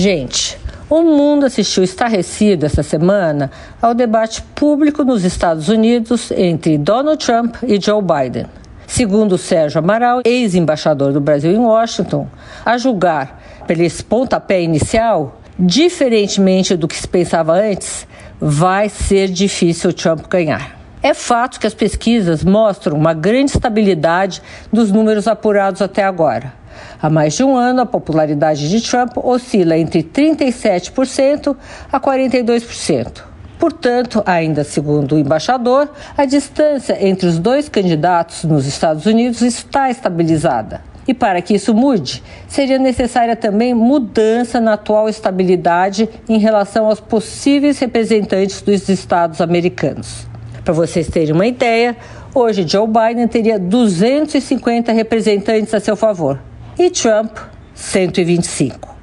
Gente, o mundo assistiu estarrecido essa semana ao debate público nos Estados Unidos entre Donald Trump e Joe Biden. Segundo Sérgio Amaral, ex-embaixador do Brasil em Washington, a julgar pelo pontapé inicial, diferentemente do que se pensava antes, vai ser difícil Trump ganhar. É fato que as pesquisas mostram uma grande estabilidade dos números apurados até agora. Há mais de um ano, a popularidade de Trump oscila entre 37% a 42%. Portanto, ainda segundo o embaixador, a distância entre os dois candidatos nos Estados Unidos está estabilizada. E para que isso mude, seria necessária também mudança na atual estabilidade em relação aos possíveis representantes dos estados americanos. Para vocês terem uma ideia, hoje Joe Biden teria 250 representantes a seu favor e Trump 125.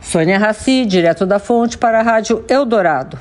Sônia Raci, direto da fonte para a Rádio Eldorado.